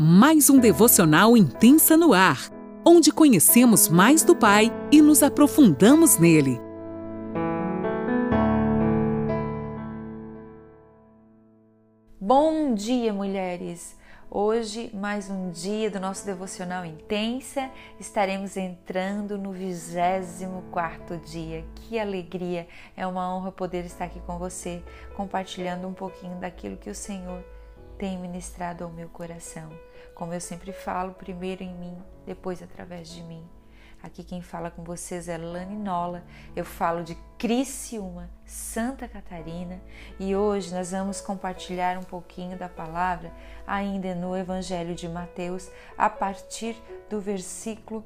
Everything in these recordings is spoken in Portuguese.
mais um devocional intensa no ar, onde conhecemos mais do Pai e nos aprofundamos nele. Bom dia, mulheres! Hoje, mais um dia do nosso devocional intensa, estaremos entrando no 24 dia. Que alegria! É uma honra poder estar aqui com você, compartilhando um pouquinho daquilo que o Senhor tem ministrado ao meu coração. Como eu sempre falo, primeiro em mim, depois através de mim. Aqui quem fala com vocês é Lani Nola. Eu falo de Criciúma, Santa Catarina, e hoje nós vamos compartilhar um pouquinho da palavra ainda no Evangelho de Mateus, a partir do versículo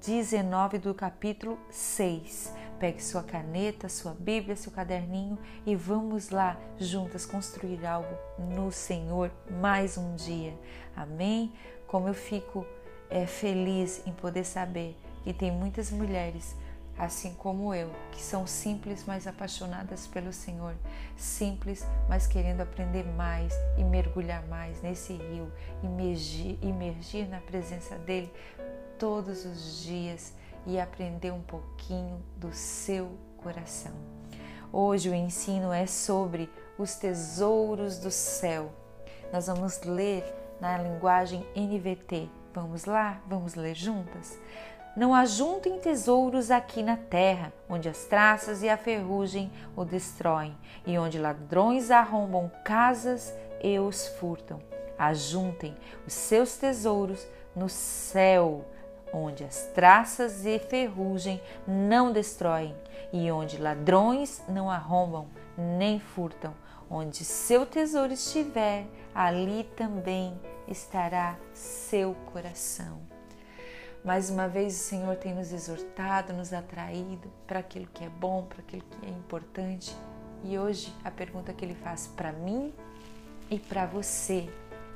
19 do capítulo 6. Pegue sua caneta, sua Bíblia, seu caderninho e vamos lá juntas construir algo no Senhor mais um dia. Amém? Como eu fico é, feliz em poder saber que tem muitas mulheres assim como eu, que são simples, mas apaixonadas pelo Senhor, simples, mas querendo aprender mais e mergulhar mais nesse rio, imergir, imergir na presença dele todos os dias e aprender um pouquinho do seu coração. Hoje o ensino é sobre os tesouros do céu. Nós vamos ler na linguagem NVT. Vamos lá? Vamos ler juntas? Não ajuntem tesouros aqui na terra, onde as traças e a ferrugem o destroem, e onde ladrões arrombam casas e os furtam. Ajuntem os seus tesouros no céu, onde as traças e ferrugem não destroem, e onde ladrões não arrombam nem furtam. Onde seu tesouro estiver, ali também estará seu coração. Mais uma vez, o Senhor tem nos exortado, nos atraído para aquilo que é bom, para aquilo que é importante. E hoje a pergunta que Ele faz para mim e para você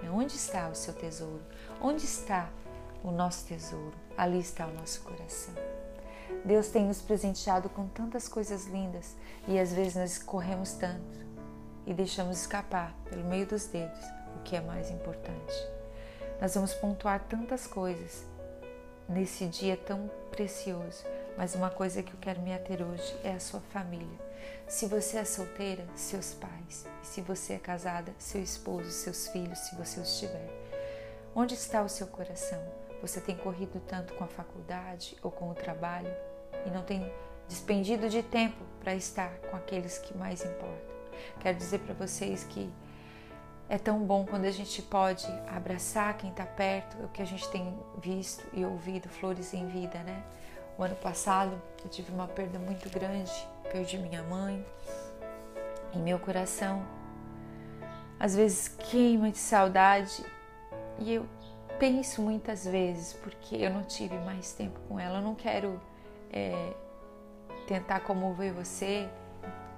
é: onde está o seu tesouro? Onde está o nosso tesouro? ali está o nosso coração. Deus tem nos presenteado com tantas coisas lindas e às vezes nós corremos tanto e deixamos escapar pelo meio dos dedos o que é mais importante. Nós vamos pontuar tantas coisas nesse dia tão precioso, mas uma coisa que eu quero me ater hoje é a sua família. Se você é solteira, seus pais. Se você é casada, seu esposo, seus filhos, se você os tiver. Onde está o seu coração? Você tem corrido tanto com a faculdade ou com o trabalho e não tem despendido de tempo para estar com aqueles que mais importam. Quero dizer para vocês que é tão bom quando a gente pode abraçar quem está perto, o que a gente tem visto e ouvido, flores em vida, né? O ano passado eu tive uma perda muito grande, perdi minha mãe e meu coração às vezes queima de saudade e eu penso muitas vezes, porque eu não tive mais tempo com ela. Eu não quero é, tentar comover você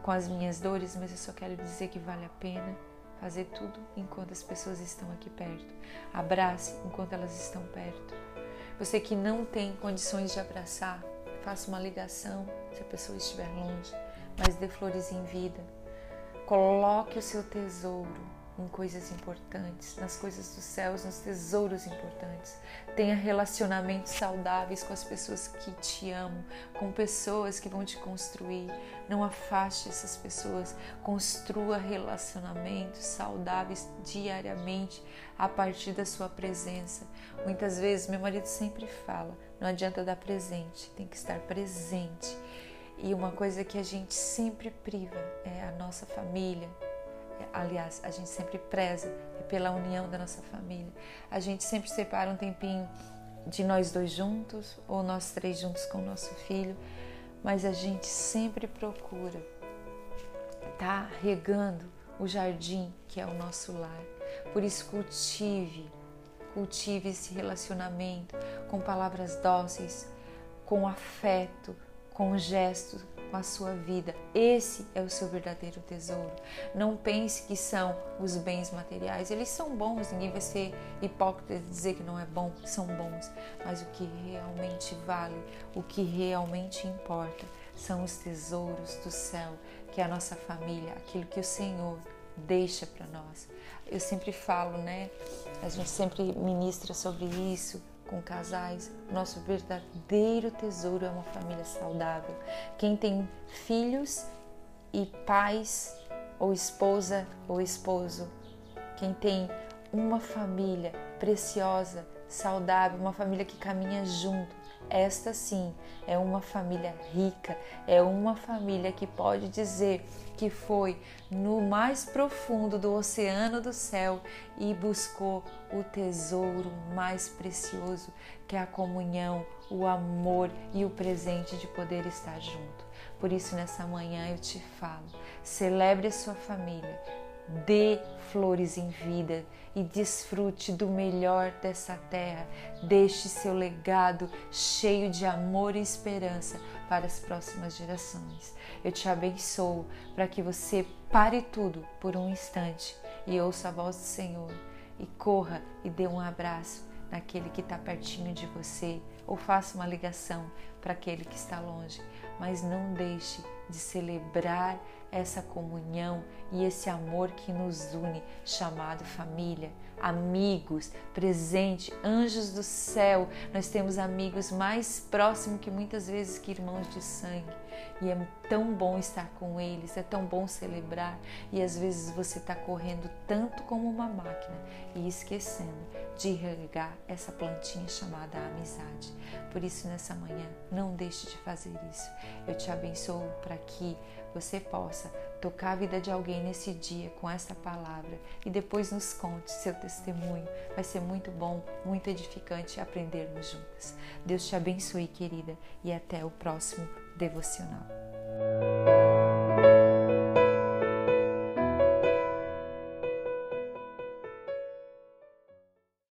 com as minhas dores, mas eu só quero dizer que vale a pena fazer tudo enquanto as pessoas estão aqui perto. Abrace enquanto elas estão perto. Você que não tem condições de abraçar, faça uma ligação se a pessoa estiver longe, mas dê flores em vida. Coloque o seu tesouro em coisas importantes, nas coisas dos céus, nos tesouros importantes. Tenha relacionamentos saudáveis com as pessoas que te amam, com pessoas que vão te construir. Não afaste essas pessoas. Construa relacionamentos saudáveis diariamente a partir da sua presença. Muitas vezes, meu marido sempre fala: não adianta dar presente, tem que estar presente. E uma coisa que a gente sempre priva é a nossa família, aliás, a gente sempre preza pela união da nossa família. A gente sempre separa um tempinho de nós dois juntos ou nós três juntos com o nosso filho, mas a gente sempre procura tá regando o jardim que é o nosso lar. Por isso cultive, cultive esse relacionamento com palavras dóceis, com afeto, com gestos, com a sua vida. Esse é o seu verdadeiro tesouro. Não pense que são os bens materiais. Eles são bons, ninguém vai ser hipócrita de dizer que não é bom, são bons. Mas o que realmente vale, o que realmente importa, são os tesouros do céu, que é a nossa família, aquilo que o Senhor deixa para nós. eu sempre falo, né? A gente sempre ministra sobre isso com casais. Nosso verdadeiro tesouro é uma família saudável. Quem tem filhos e pais, ou esposa ou esposo, quem tem uma família preciosa, saudável, uma família que caminha junto, esta sim é uma família rica, é uma família que pode dizer que foi no mais profundo do oceano do céu e buscou o tesouro mais precioso, que é a comunhão, o amor e o presente de poder estar junto. Por isso, nessa manhã eu te falo: celebre a sua família, dê flores em vida e desfrute do melhor dessa terra. Deixe seu legado cheio de amor e esperança para as próximas gerações. Eu te abençoo para que você pare tudo por um instante e ouça a voz do Senhor e corra e dê um abraço naquele que está pertinho de você ou faça uma ligação para aquele que está longe, mas não deixe de celebrar essa comunhão e esse amor que nos une, chamado família, amigos, presente, anjos do céu. Nós temos amigos mais próximos que muitas vezes que irmãos de sangue. E é tão bom estar com eles, é tão bom celebrar. E às vezes você está correndo tanto como uma máquina e esquecendo de regar essa plantinha chamada amizade. Por isso, nessa manhã, não deixe de fazer isso. Eu te abençoo para que você possa tocar a vida de alguém nesse dia com essa palavra e depois nos conte seu testemunho. Vai ser muito bom, muito edificante aprendermos juntas. Deus te abençoe, querida, e até o próximo devocional.